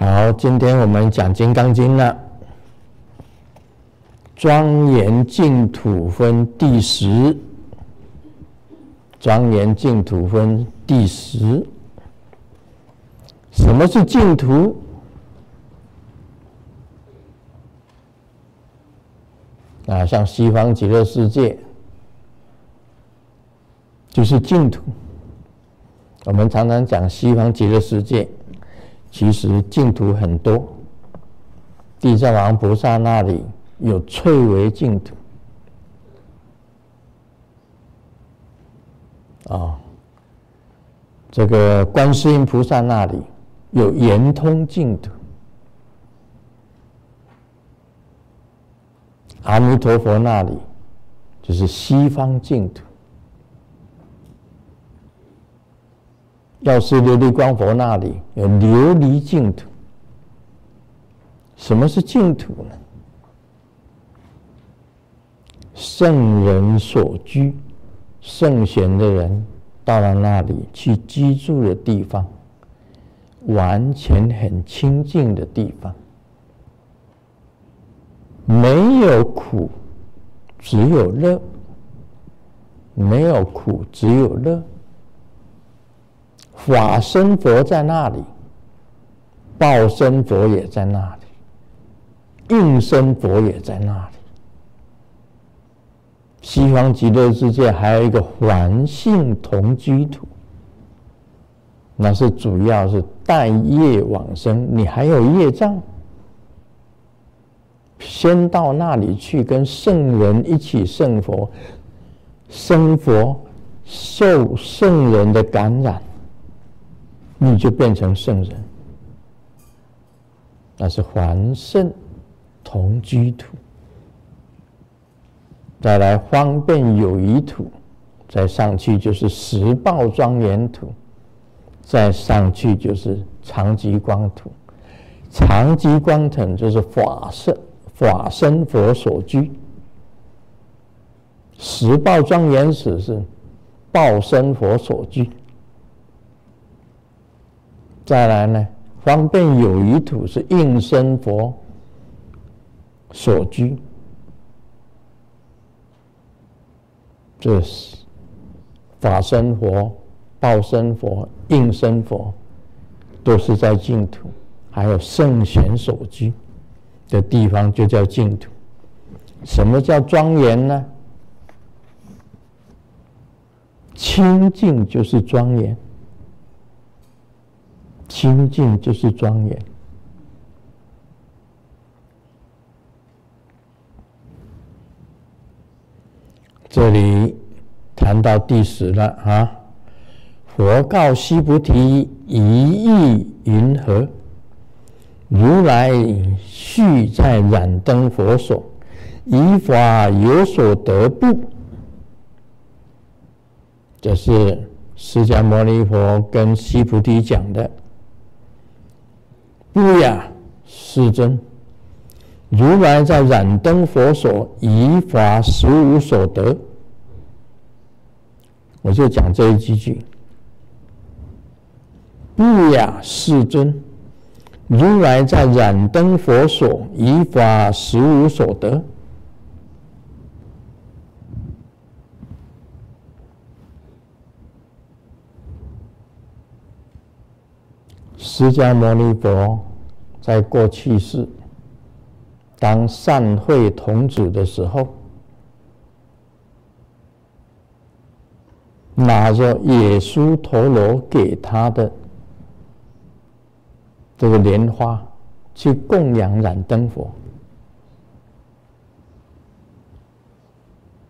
好，今天我们讲《金刚经》了，庄严净土分第十，庄严净土分第十。什么是净土？啊，像西方极乐世界，就是净土。我们常常讲西方极乐世界，其实净土很多。地藏王菩萨那里有翠微净土，啊，这个观世音菩萨那里有圆通净土。阿弥陀佛那里就是西方净土，药师琉璃光佛那里有琉璃净土。什么是净土呢？圣人所居，圣贤的人到了那里去居住的地方，完全很清净的地方。没有苦，只有乐；没有苦，只有乐。法身佛在那里，报身佛也在那里，应身佛也在那里。西方极乐世界还有一个还性同居土，那是主要是带业往生，你还有业障。先到那里去，跟圣人一起圣佛，生佛受圣人的感染，你就变成圣人。那是还圣同居土。再来方便有余土，再上去就是实报庄严土，再上去就是常寂光土。常寂光土就是法身。法身佛所居，实报庄严土是报身佛所居。再来呢，方便有余土是应身佛所居。这是法身佛、报身佛、应身佛，都是在净土，还有圣贤所居。的地方就叫净土。什么叫庄严呢？清净就是庄严，清净就是庄严。这里谈到第十了啊！佛告须菩提：“一意云何？”如来续在燃灯佛所，以法有所得不？这是释迦牟尼佛跟须菩提讲的。不呀，世尊，如来在燃灯佛所，以法实无所得。我就讲这一几句。不呀，世尊。如来在燃灯佛所，以法实无所得。释迦牟尼佛在过去世当善慧童子的时候，拿着耶输陀罗给他的。这个莲花去供养燃灯佛，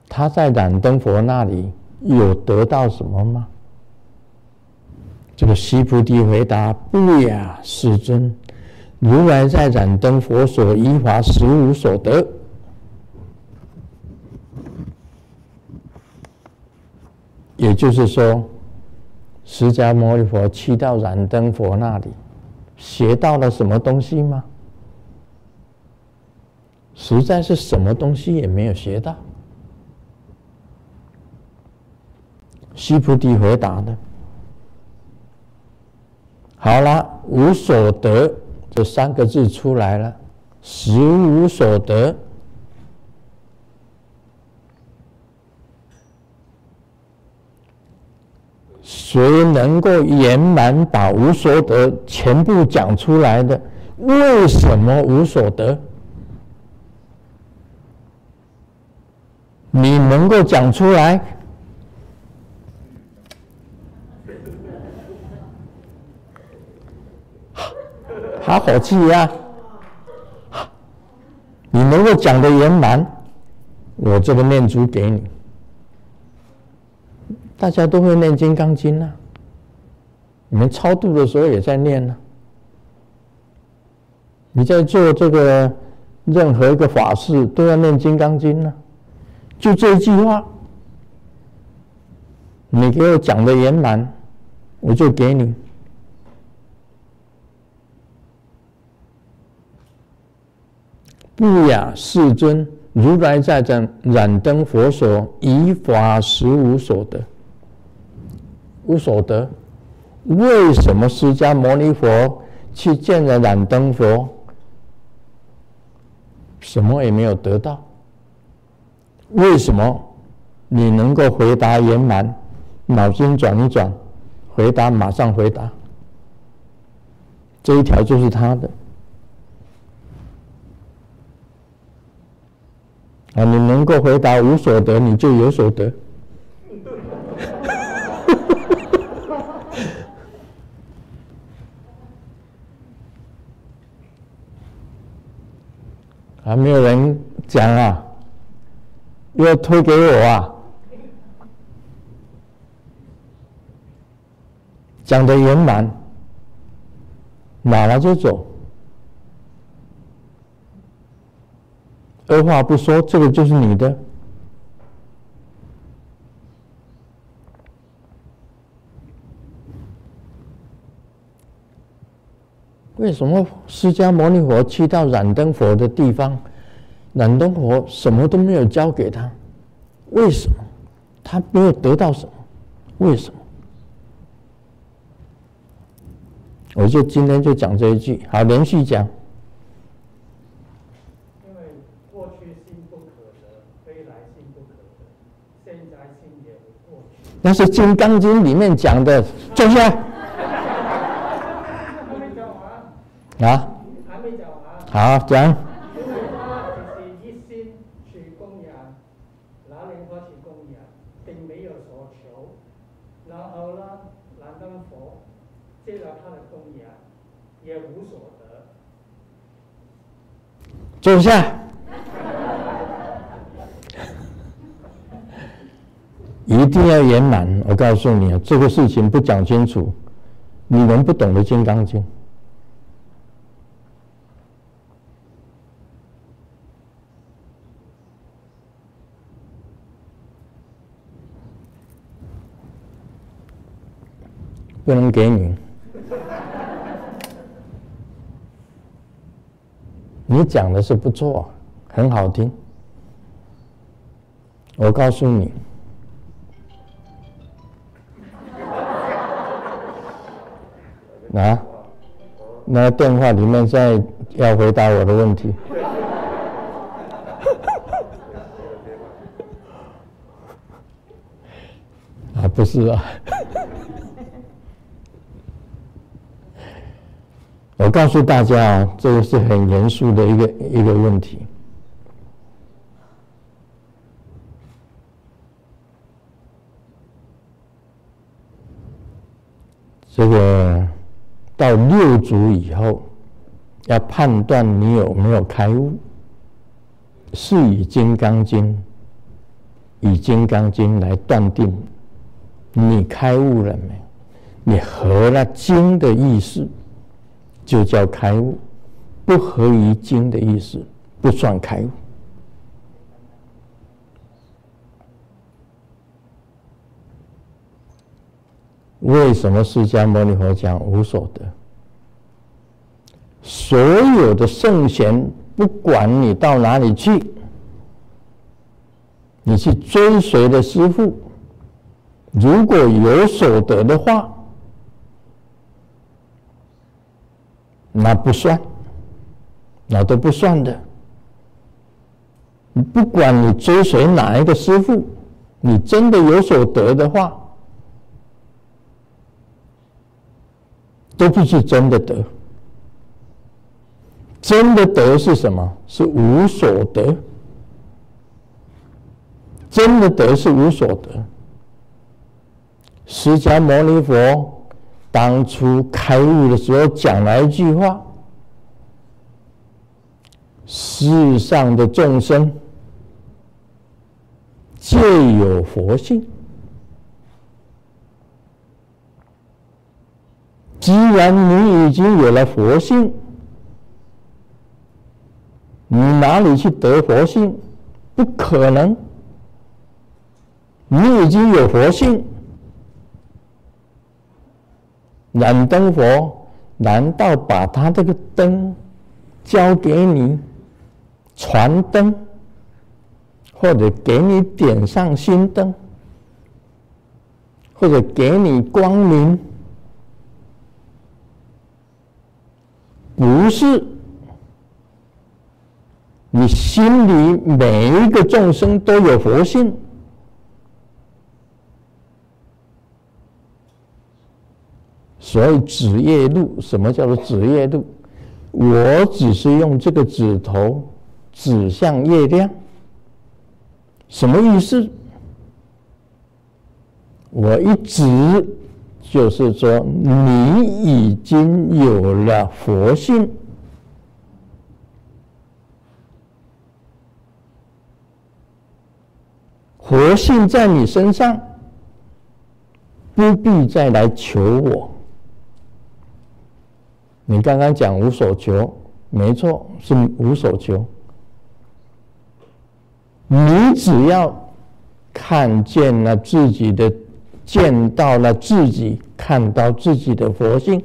他在燃灯佛那里有得到什么吗？这个西菩提回答：不呀，世尊，如来在燃灯佛所依法实无所得。也就是说，释迦牟尼佛去到燃灯佛那里。学到了什么东西吗？实在是什么东西也没有学到。西菩提回答的：“好了，无所得，这三个字出来了，实无所得。谁能够圆满把无所得全部讲出来的？为什么无所得？你能够讲出来？打火机呀！你能够讲的圆满，我这个念珠给你。大家都会念《金刚经》呐，你们超度的时候也在念呢。你在做这个任何一个法事都要念《金刚经》呢，就这一句话，你给我讲的圆满，我就给你。不雅世尊，如来在这燃灯佛所，以法实无所得。无所得，为什么释迦牟尼佛去见了燃灯佛，什么也没有得到？为什么你能够回答圆满？脑筋转一转，回答马上回答，这一条就是他的。啊，你能够回答无所得，你就有所得。还 没有人讲啊，要推给我啊？讲得圆满，拿了就走，二话不说，这个就是你的。为什么释迦牟尼佛去到燃灯佛的地方，燃灯佛什么都没有交给他？为什么？他没有得到什么？为什么？我就今天就讲这一句，好，连续讲。因为过去心不可得，未来心不可得，现在心也无过去。那是《金刚经》里面讲的，坐下。啊，还没讲完。好，讲。因为他只是一心去供养，拿莲花去供养，并没有所求。然后呢，燃灯佛接了他的供养，也无所得。坐下。一一定要圆满！我告诉你啊，这个事情不讲清楚，你能不懂得《金刚经》？不能给你，你讲的是不错，很好听。我告诉你，啊，那电话里面在要回答我的问题，啊，不是啊。我告诉大家啊，这个是很严肃的一个一个问题。这个六祖以后，要判断你有没有开悟，是以《金刚经》以《金刚经》来断定你开悟了没？你合了经的意思。就叫开悟，不合于经的意思，不算开悟。为什么释迦牟尼佛讲无所得？所有的圣贤，不管你到哪里去，你去追随的师父，如果有所得的话。那不算，那都不算的。不管你追随哪一个师父，你真的有所得的话，都不是真的得。真的德是什么？是无所得。真的德是无所得。释迦牟尼佛当初开悟的时候讲了一句话：世上的众生皆有佛性。既然你已经有了佛性，你哪里去得佛性？不可能。你已经有佛性，燃灯佛难道把他这个灯交给你传灯，或者给你点上心灯，或者给你光明？不是，你心里每一个众生都有佛性。所以指业路，什么叫做指业路？我只是用这个指头指向月亮，什么意思？我一指，就是说你已经有了佛性，佛性在你身上，不必再来求我。你刚刚讲无所求，没错，是无所求。你只要看见了自己的，见到了自己，看到自己的佛性，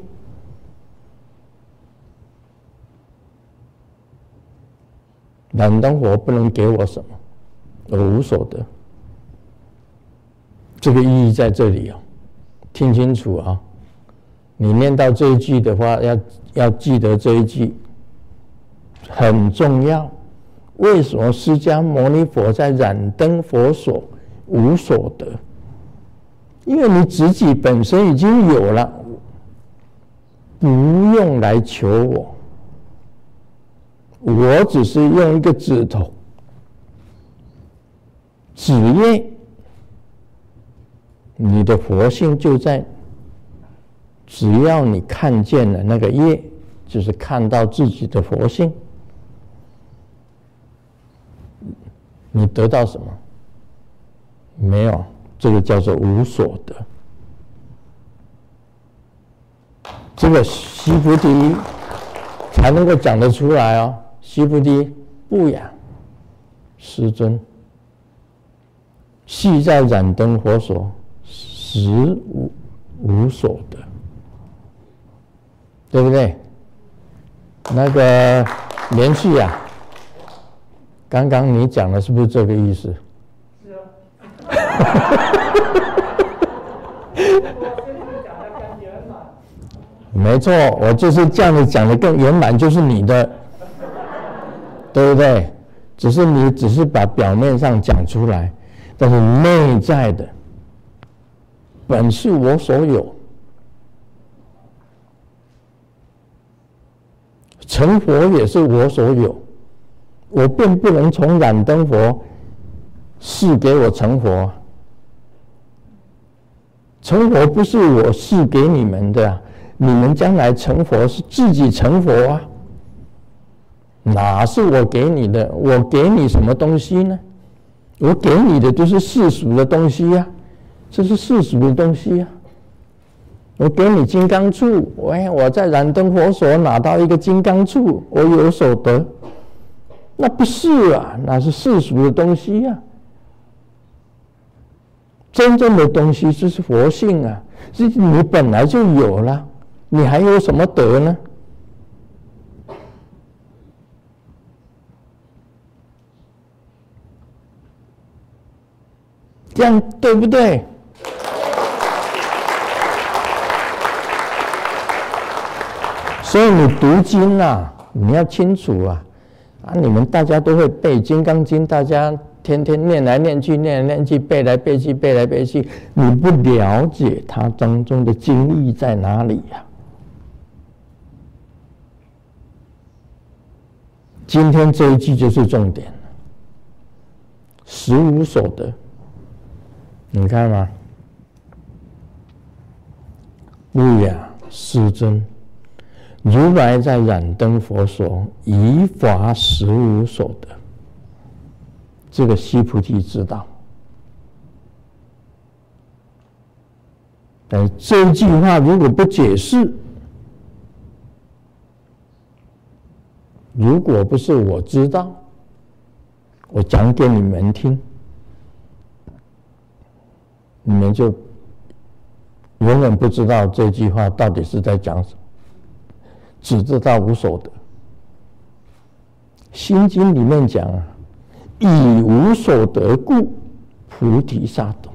燃灯佛不能给我什么，我无所得。这个意义在这里啊，听清楚啊。你念到这一句的话，要要记得这一句很重要。为什么释迦牟尼佛在燃灯佛所无所得？因为你自己本身已经有了，不用来求我。我只是用一个指头指印，你的佛性就在。只要你看见了那个业，就是看到自己的佛性，你得到什么？没有，这个叫做无所得。这个须菩提才能够讲得出来哦。须菩提，不呀，世尊，系在燃灯佛所，实无无所得。对不对？那个连续啊，刚刚你讲的是不是这个意思？是啊。没错，我就是这样子讲的更圆满，就是你的，对不对？只是你只是把表面上讲出来，但是内在的本是我所有。成佛也是我所有，我并不能从燃灯佛赐给我成佛。成佛不是我赐给你们的，你们将来成佛是自己成佛啊，哪是我给你的？我给你什么东西呢？我给你的就是世俗的东西呀，这是世俗的东西啊。我给你金刚杵，喂，我在燃灯佛所拿到一个金刚杵，我有所得，那不是啊，那是世俗的东西、啊。真正的东西就是佛性啊，是你本来就有了，你还有什么得呢？这样对不对？所以你读经啊，你要清楚啊，啊，你们大家都会背《金刚经》，大家天天念来念去，念来念去，背来背去，背来背去，你不了解它当中的经义在哪里呀？今天这一句就是重点，实无所得，你看吗？勿雅师尊，如来在燃灯佛说，以法实无所得。这个西菩提知道，但这句话如果不解释，如果不是我知道，我讲给你们听，你们就。永远不知道这句话到底是在讲什么，只知道无所得。心经里面讲啊，以无所得故，菩提萨埵。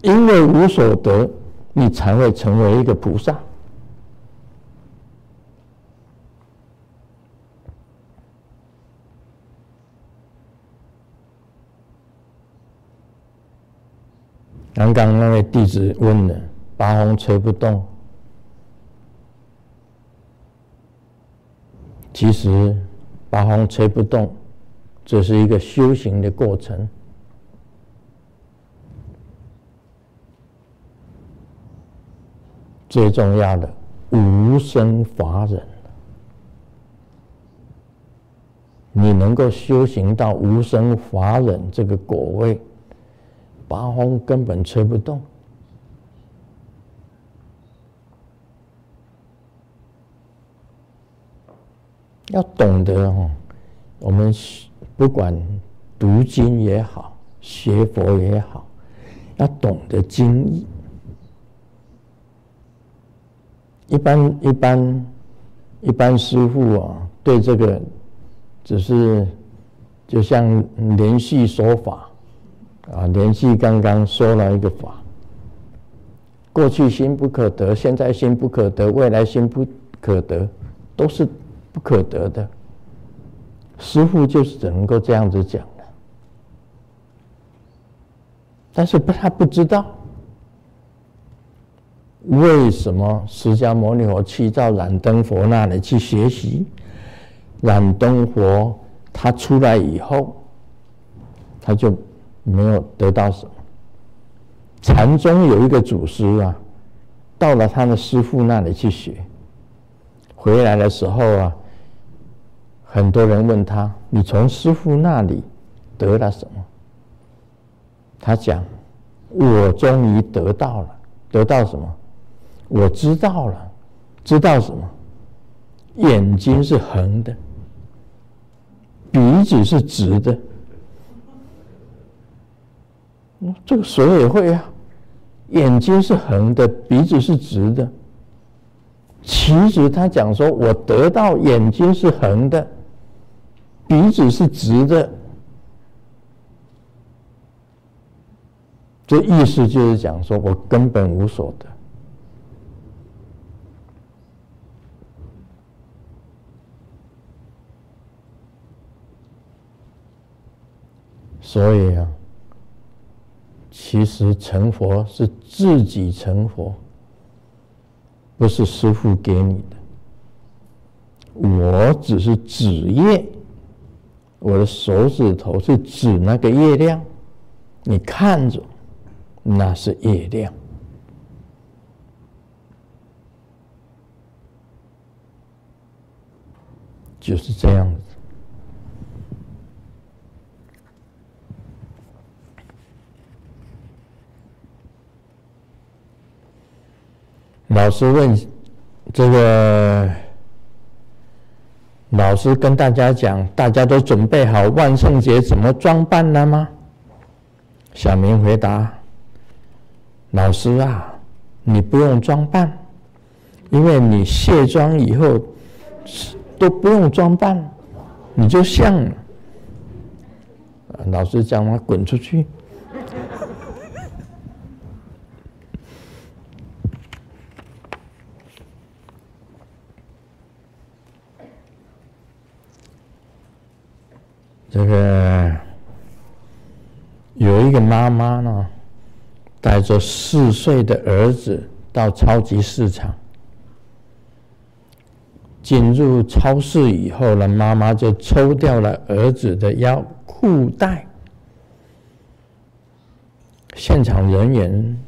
因为无所得，你才会成为一个菩萨。刚刚那位弟子问了。八风吹不动，其实八风吹不动，这是一个修行的过程。最重要的无生法忍，你能够修行到无生法忍这个果位，八风根本吹不动。要懂得哦，我们不管读经也好，学佛也好，要懂得经义。一般一般一般师傅啊，对这个只是就像连续说法啊，连续刚刚说了一个法，过去心不可得，现在心不可得，未来心不可得，都是。不可得的，师父就是只能够这样子讲的，但是不，他不知道为什么释迦牟尼佛去到燃灯佛那里去学习，燃灯佛他出来以后，他就没有得到什么。禅宗有一个祖师啊，到了他的师父那里去学，回来的时候啊。很多人问他：“你从师傅那里得了什么？”他讲：“我终于得到了，得到什么？我知道了，知道什么？眼睛是横的，鼻子是直的。这个谁也会啊？眼睛是横的，鼻子是直的。其实他讲说，我得到眼睛是横的。”鼻子是直的，这意思就是讲说，我根本无所得。所以啊，其实成佛是自己成佛，不是师父给你的。我只是职业。我的手指头是指那个月亮，你看着，那是月亮，就是这样子。老师问这个。老师跟大家讲，大家都准备好万圣节怎么装扮了吗？小明回答：“老师啊，你不用装扮，因为你卸妆以后都不用装扮，你就像。”老师讲他滚出去。这个有一个妈妈呢，带着四岁的儿子到超级市场。进入超市以后呢，妈妈就抽掉了儿子的腰裤带。现场人员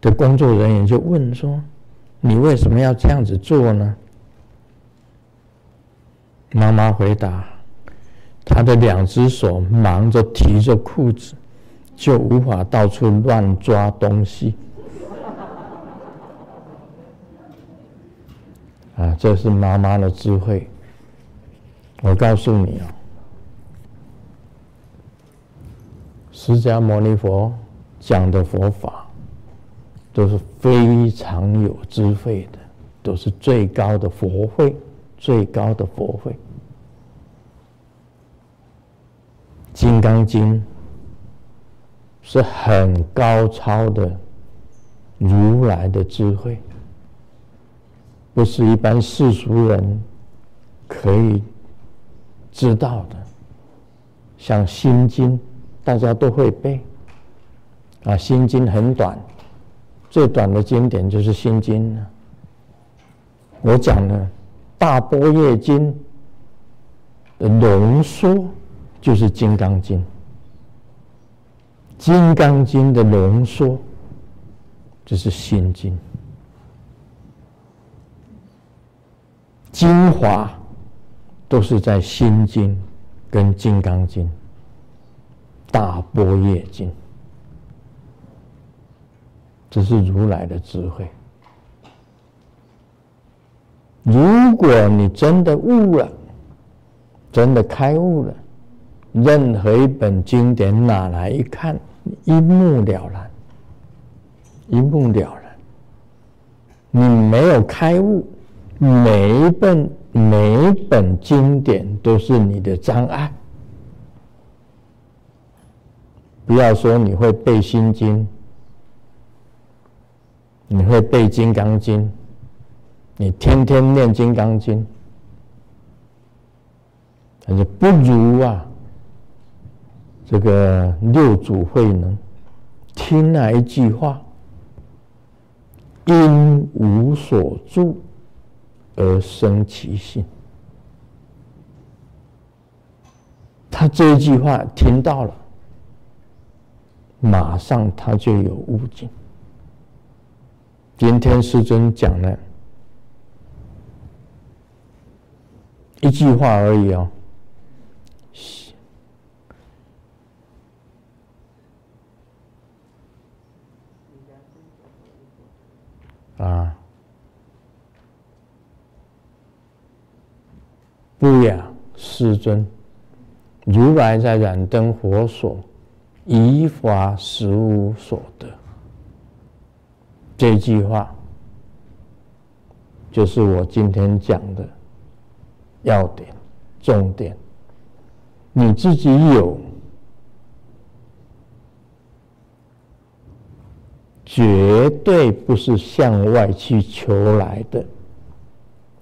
的工作人员就问说：“你为什么要这样子做呢？”妈妈回答：“他的两只手忙着提着裤子，就无法到处乱抓东西。”啊，这是妈妈的智慧。我告诉你啊，释迦牟尼佛讲的佛法都是非常有智慧的，都是最高的佛慧，最高的佛慧。《金刚经》是很高超的如来的智慧。不是一般世俗人可以知道的，像《心经》，大家都会背。啊，《心经》很短，最短的经典就是《心经》了。我讲的《大般若经》的浓缩就是《金刚经》，《金刚经》的浓缩就是《心经》。精华都是在《心经》跟《金刚经》、《大般若经》，这是如来的智慧。如果你真的悟了，真的开悟了，任何一本经典拿来一看，一目了然，一目了然。你没有开悟。每一本每一本经典都是你的障碍。不要说你会背心经，你会背金刚经，你天天念金刚经，但是不如啊，这个六祖慧能听那一句话：因无所住。而生其心，他这一句话听到了，马上他就有悟境。今天师尊讲了一句话而已哦，啊。不亚世尊，如来在燃灯佛所，以法实无所得。这句话就是我今天讲的要点、重点。你自己有，绝对不是向外去求来的。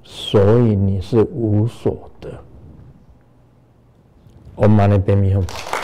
所以你是无所得。Om Mani Padme Hum